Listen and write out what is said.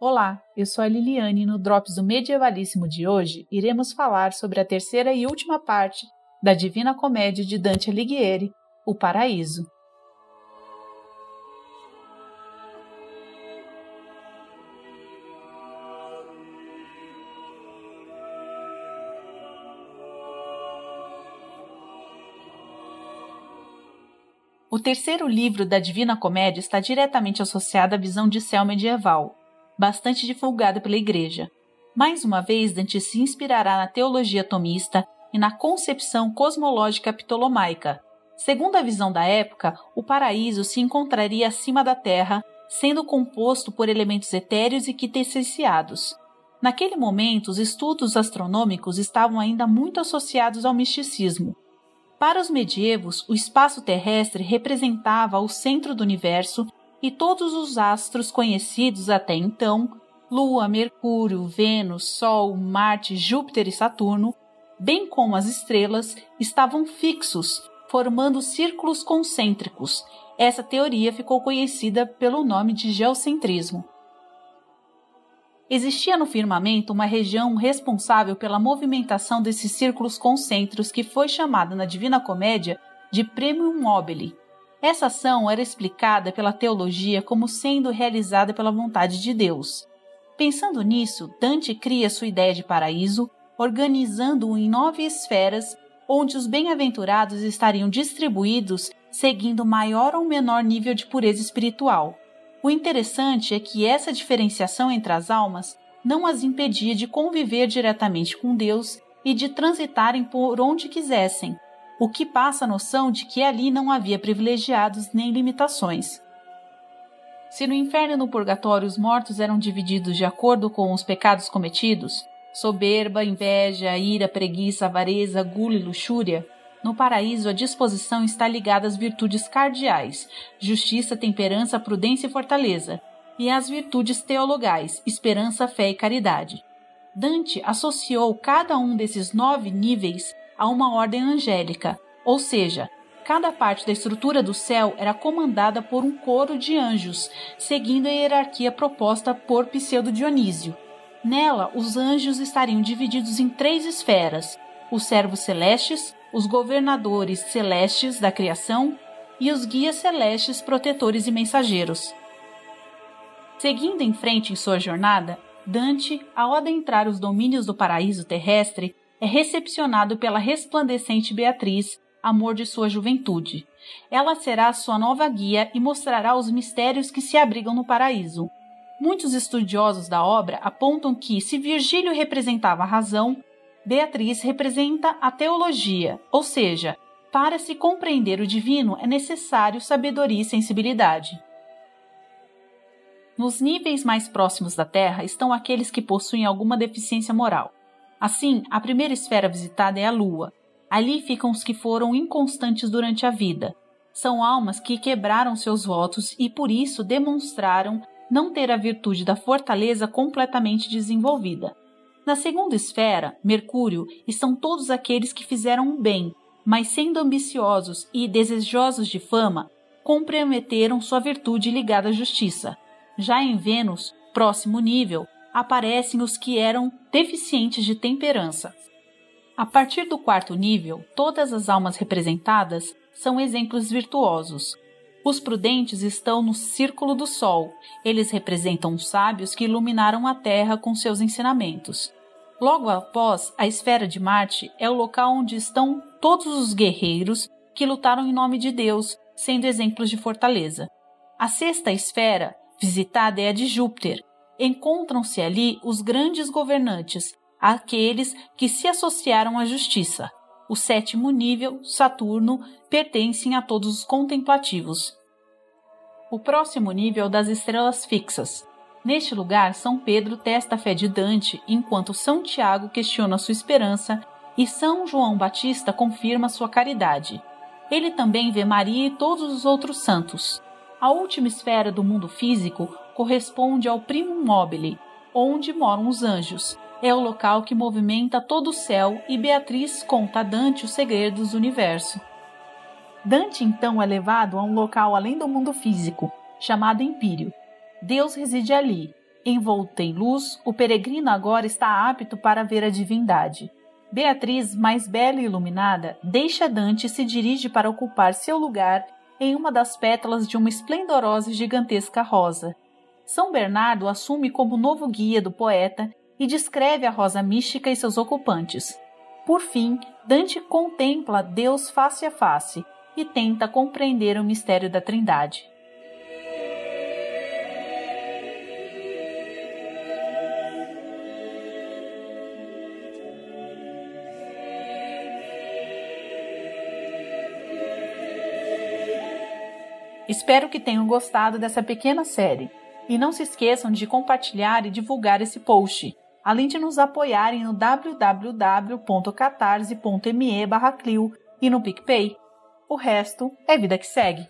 Olá, eu sou a Liliane e no Drops do Medievalíssimo de hoje iremos falar sobre a terceira e última parte da Divina Comédia de Dante Alighieri, O Paraíso. O terceiro livro da Divina Comédia está diretamente associado à visão de céu medieval, bastante divulgada pela Igreja. Mais uma vez, Dante se inspirará na teologia tomista e na concepção cosmológica ptolomaica. Segundo a visão da época, o paraíso se encontraria acima da Terra, sendo composto por elementos etéreos e quintessenciados. Naquele momento, os estudos astronômicos estavam ainda muito associados ao misticismo, para os medievos, o espaço terrestre representava o centro do universo e todos os astros conhecidos até então Lua, Mercúrio, Vênus, Sol, Marte, Júpiter e Saturno, bem como as estrelas, estavam fixos, formando círculos concêntricos. Essa teoria ficou conhecida pelo nome de geocentrismo. Existia no firmamento uma região responsável pela movimentação desses círculos concêntricos que foi chamada na Divina Comédia de Premium Mobile. Essa ação era explicada pela teologia como sendo realizada pela vontade de Deus. Pensando nisso, Dante cria sua ideia de paraíso, organizando-o em nove esferas, onde os bem-aventurados estariam distribuídos seguindo maior ou menor nível de pureza espiritual. O interessante é que essa diferenciação entre as almas não as impedia de conviver diretamente com Deus e de transitarem por onde quisessem, o que passa a noção de que ali não havia privilegiados nem limitações. Se no inferno e no purgatório os mortos eram divididos de acordo com os pecados cometidos soberba, inveja, ira, preguiça, avareza, gula e luxúria no paraíso, a disposição está ligada às virtudes cardeais, justiça, temperança, prudência e fortaleza, e às virtudes teologais, esperança, fé e caridade. Dante associou cada um desses nove níveis a uma ordem angélica, ou seja, cada parte da estrutura do céu era comandada por um coro de anjos, seguindo a hierarquia proposta por Pseudo Dionísio. Nela, os anjos estariam divididos em três esferas: os servos celestes, os governadores celestes da criação e os guias celestes protetores e mensageiros. Seguindo em frente em sua jornada, Dante, ao adentrar os domínios do paraíso terrestre, é recepcionado pela resplandecente Beatriz, amor de sua juventude. Ela será sua nova guia e mostrará os mistérios que se abrigam no paraíso. Muitos estudiosos da obra apontam que, se Virgílio representava a razão, Beatriz representa a teologia, ou seja, para se compreender o divino é necessário sabedoria e sensibilidade. Nos níveis mais próximos da Terra estão aqueles que possuem alguma deficiência moral. Assim, a primeira esfera visitada é a Lua. Ali ficam os que foram inconstantes durante a vida. São almas que quebraram seus votos e por isso demonstraram não ter a virtude da fortaleza completamente desenvolvida. Na segunda esfera, Mercúrio, estão todos aqueles que fizeram o bem, mas sendo ambiciosos e desejosos de fama, comprometeram sua virtude ligada à justiça. Já em Vênus, próximo nível, aparecem os que eram deficientes de temperança. A partir do quarto nível, todas as almas representadas são exemplos virtuosos. Os prudentes estão no círculo do Sol. Eles representam os sábios que iluminaram a Terra com seus ensinamentos. Logo após, a esfera de Marte é o local onde estão todos os guerreiros que lutaram em nome de Deus, sendo exemplos de fortaleza. A sexta esfera, visitada, é a de Júpiter. Encontram-se ali os grandes governantes, aqueles que se associaram à justiça. O sétimo nível, Saturno, pertencem a todos os contemplativos. O próximo nível é das estrelas fixas, Neste lugar, São Pedro testa a fé de Dante, enquanto São Tiago questiona sua esperança e São João Batista confirma sua caridade. Ele também vê Maria e todos os outros santos. A última esfera do mundo físico corresponde ao primum mobile, onde moram os anjos. É o local que movimenta todo o céu e Beatriz conta a Dante os segredos do universo. Dante então é levado a um local além do mundo físico, chamado Empírio, Deus reside ali. Envolto em luz, o peregrino agora está apto para ver a divindade. Beatriz, mais bela e iluminada, deixa Dante e se dirige para ocupar seu lugar em uma das pétalas de uma esplendorosa e gigantesca rosa. São Bernardo assume como novo guia do poeta e descreve a rosa mística e seus ocupantes. Por fim, Dante contempla Deus face a face e tenta compreender o mistério da Trindade. Espero que tenham gostado dessa pequena série. E não se esqueçam de compartilhar e divulgar esse post, além de nos apoiarem no www.catarse.me Clio e no PicPay. O resto é vida que segue.